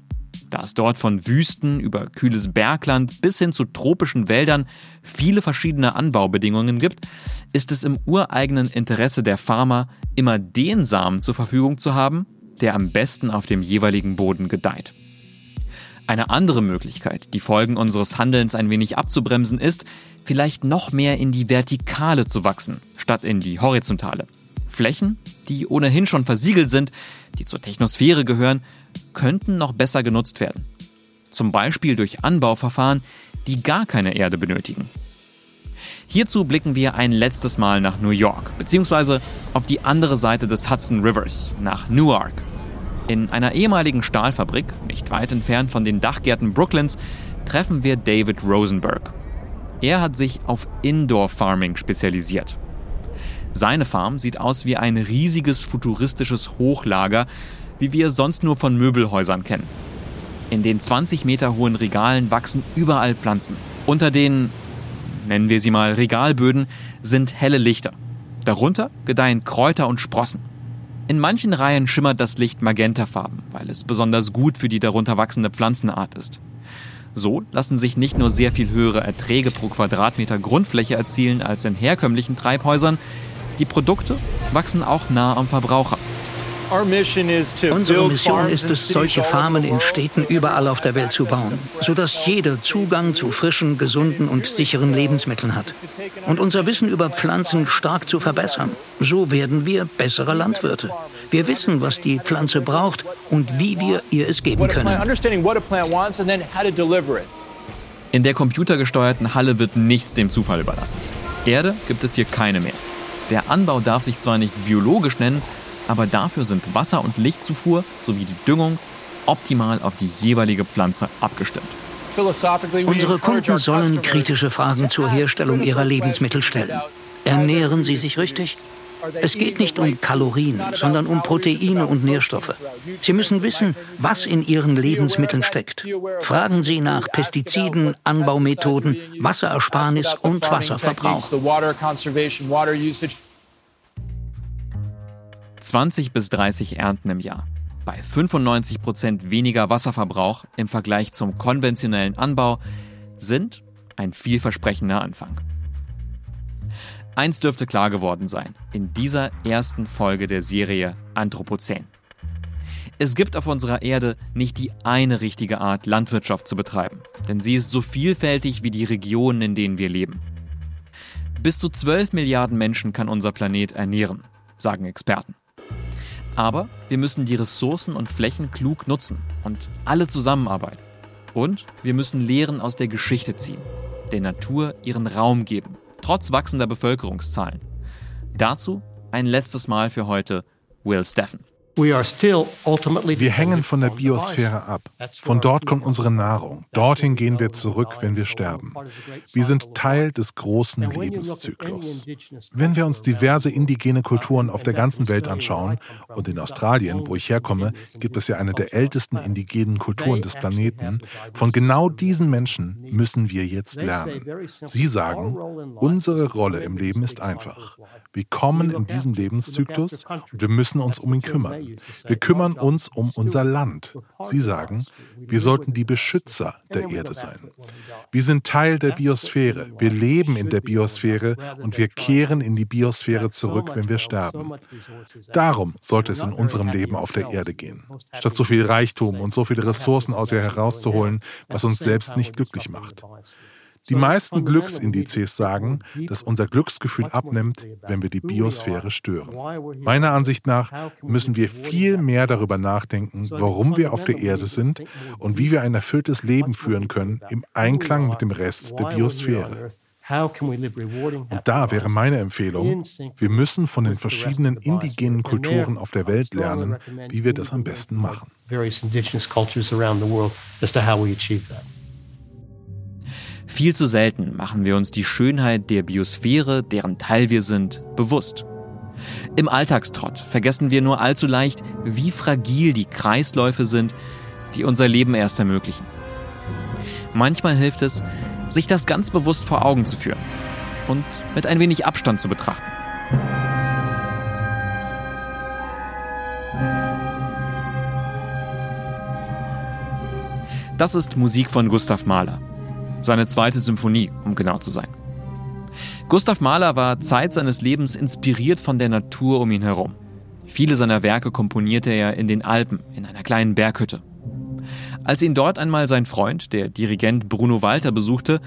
Da es dort von Wüsten über kühles Bergland bis hin zu tropischen Wäldern viele verschiedene Anbaubedingungen gibt, ist es im ureigenen Interesse der Farmer, immer den Samen zur Verfügung zu haben, der am besten auf dem jeweiligen Boden gedeiht. Eine andere Möglichkeit, die Folgen unseres Handelns ein wenig abzubremsen, ist, vielleicht noch mehr in die Vertikale zu wachsen, statt in die Horizontale. Flächen, die ohnehin schon versiegelt sind, die zur Technosphäre gehören, könnten noch besser genutzt werden. Zum Beispiel durch Anbauverfahren, die gar keine Erde benötigen. Hierzu blicken wir ein letztes Mal nach New York, beziehungsweise auf die andere Seite des Hudson Rivers, nach Newark. In einer ehemaligen Stahlfabrik, nicht weit entfernt von den Dachgärten Brooklyns, treffen wir David Rosenberg. Er hat sich auf Indoor Farming spezialisiert. Seine Farm sieht aus wie ein riesiges futuristisches Hochlager, wie wir sonst nur von Möbelhäusern kennen. In den 20 Meter hohen Regalen wachsen überall Pflanzen. Unter den, nennen wir sie mal Regalböden, sind helle Lichter. Darunter gedeihen Kräuter und Sprossen. In manchen Reihen schimmert das Licht magentafarben, weil es besonders gut für die darunter wachsende Pflanzenart ist. So lassen sich nicht nur sehr viel höhere Erträge pro Quadratmeter Grundfläche erzielen als in herkömmlichen Treibhäusern, die Produkte wachsen auch nah am Verbraucher. Unsere Mission ist es, solche Farmen in Städten überall auf der Welt zu bauen, sodass jeder Zugang zu frischen, gesunden und sicheren Lebensmitteln hat. Und unser Wissen über Pflanzen stark zu verbessern. So werden wir bessere Landwirte. Wir wissen, was die Pflanze braucht und wie wir ihr es geben können. In der computergesteuerten Halle wird nichts dem Zufall überlassen. Erde gibt es hier keine mehr. Der Anbau darf sich zwar nicht biologisch nennen, aber dafür sind Wasser- und Lichtzufuhr sowie die Düngung optimal auf die jeweilige Pflanze abgestimmt. Unsere Kunden sollen kritische Fragen zur Herstellung ihrer Lebensmittel stellen. Ernähren sie sich richtig? Es geht nicht um Kalorien, sondern um Proteine und Nährstoffe. Sie müssen wissen, was in Ihren Lebensmitteln steckt. Fragen Sie nach Pestiziden, Anbaumethoden, Wasserersparnis und Wasserverbrauch. 20 bis 30 Ernten im Jahr. Bei 95 Prozent weniger Wasserverbrauch im Vergleich zum konventionellen Anbau sind ein vielversprechender Anfang. Eins dürfte klar geworden sein in dieser ersten Folge der Serie Anthropozän. Es gibt auf unserer Erde nicht die eine richtige Art, Landwirtschaft zu betreiben, denn sie ist so vielfältig wie die Regionen, in denen wir leben. Bis zu 12 Milliarden Menschen kann unser Planet ernähren, sagen Experten. Aber wir müssen die Ressourcen und Flächen klug nutzen und alle zusammenarbeiten. Und wir müssen Lehren aus der Geschichte ziehen, der Natur ihren Raum geben, trotz wachsender Bevölkerungszahlen. Dazu ein letztes Mal für heute Will Steffen. Wir hängen von der Biosphäre ab. Von dort kommt unsere Nahrung. Dorthin gehen wir zurück, wenn wir sterben. Wir sind Teil des großen Lebenszyklus. Wenn wir uns diverse indigene Kulturen auf der ganzen Welt anschauen, und in Australien, wo ich herkomme, gibt es ja eine der ältesten indigenen Kulturen des Planeten, von genau diesen Menschen müssen wir jetzt lernen. Sie sagen, unsere Rolle im Leben ist einfach. Wir kommen in diesem Lebenszyklus und wir müssen uns um ihn kümmern. Wir kümmern uns um unser Land. Sie sagen, wir sollten die Beschützer der Erde sein. Wir sind Teil der Biosphäre. Wir leben in der Biosphäre und wir kehren in die Biosphäre zurück, wenn wir sterben. Darum sollte es in unserem Leben auf der Erde gehen. Statt so viel Reichtum und so viele Ressourcen aus ihr herauszuholen, was uns selbst nicht glücklich macht. Die meisten Glücksindizes sagen, dass unser Glücksgefühl abnimmt, wenn wir die Biosphäre stören. Meiner Ansicht nach müssen wir viel mehr darüber nachdenken, warum wir auf der Erde sind und wie wir ein erfülltes Leben führen können im Einklang mit dem Rest der Biosphäre. Und da wäre meine Empfehlung, wir müssen von den verschiedenen indigenen Kulturen auf der Welt lernen, wie wir das am besten machen. Viel zu selten machen wir uns die Schönheit der Biosphäre, deren Teil wir sind, bewusst. Im Alltagstrott vergessen wir nur allzu leicht, wie fragil die Kreisläufe sind, die unser Leben erst ermöglichen. Manchmal hilft es, sich das ganz bewusst vor Augen zu führen und mit ein wenig Abstand zu betrachten. Das ist Musik von Gustav Mahler. Seine zweite Symphonie, um genau zu sein. Gustav Mahler war Zeit seines Lebens inspiriert von der Natur um ihn herum. Viele seiner Werke komponierte er in den Alpen, in einer kleinen Berghütte. Als ihn dort einmal sein Freund, der Dirigent Bruno Walter, besuchte,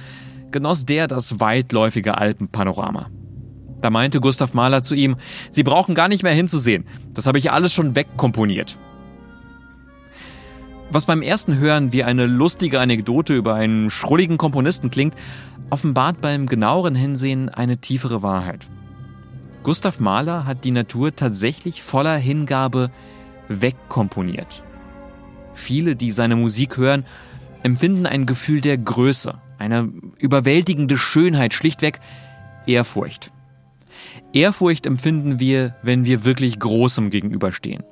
genoss der das weitläufige Alpenpanorama. Da meinte Gustav Mahler zu ihm, Sie brauchen gar nicht mehr hinzusehen, das habe ich alles schon wegkomponiert. Was beim ersten Hören wie eine lustige Anekdote über einen schrulligen Komponisten klingt, offenbart beim genaueren Hinsehen eine tiefere Wahrheit. Gustav Mahler hat die Natur tatsächlich voller Hingabe wegkomponiert. Viele, die seine Musik hören, empfinden ein Gefühl der Größe, eine überwältigende Schönheit, schlichtweg Ehrfurcht. Ehrfurcht empfinden wir, wenn wir wirklich Großem gegenüberstehen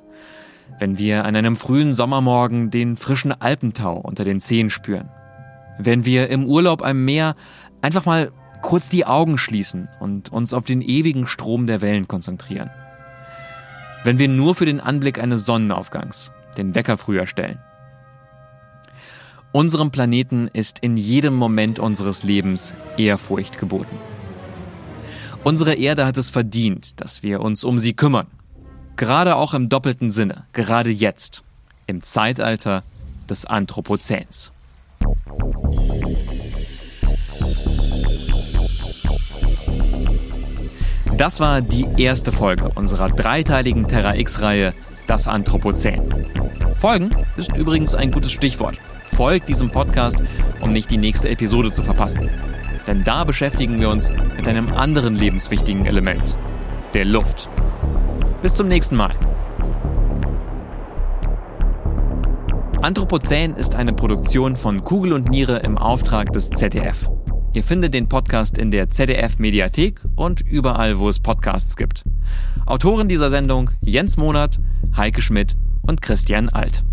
wenn wir an einem frühen Sommermorgen den frischen Alpentau unter den Zehen spüren, wenn wir im Urlaub am Meer einfach mal kurz die Augen schließen und uns auf den ewigen Strom der Wellen konzentrieren, wenn wir nur für den Anblick eines Sonnenaufgangs den Wecker früher stellen. Unserem Planeten ist in jedem Moment unseres Lebens Ehrfurcht geboten. Unsere Erde hat es verdient, dass wir uns um sie kümmern Gerade auch im doppelten Sinne, gerade jetzt, im Zeitalter des Anthropozäns. Das war die erste Folge unserer dreiteiligen Terra X-Reihe Das Anthropozän. Folgen ist übrigens ein gutes Stichwort. Folgt diesem Podcast, um nicht die nächste Episode zu verpassen. Denn da beschäftigen wir uns mit einem anderen lebenswichtigen Element, der Luft. Bis zum nächsten Mal. Anthropozän ist eine Produktion von Kugel und Niere im Auftrag des ZDF. Ihr findet den Podcast in der ZDF Mediathek und überall, wo es Podcasts gibt. Autoren dieser Sendung Jens Monat, Heike Schmidt und Christian Alt.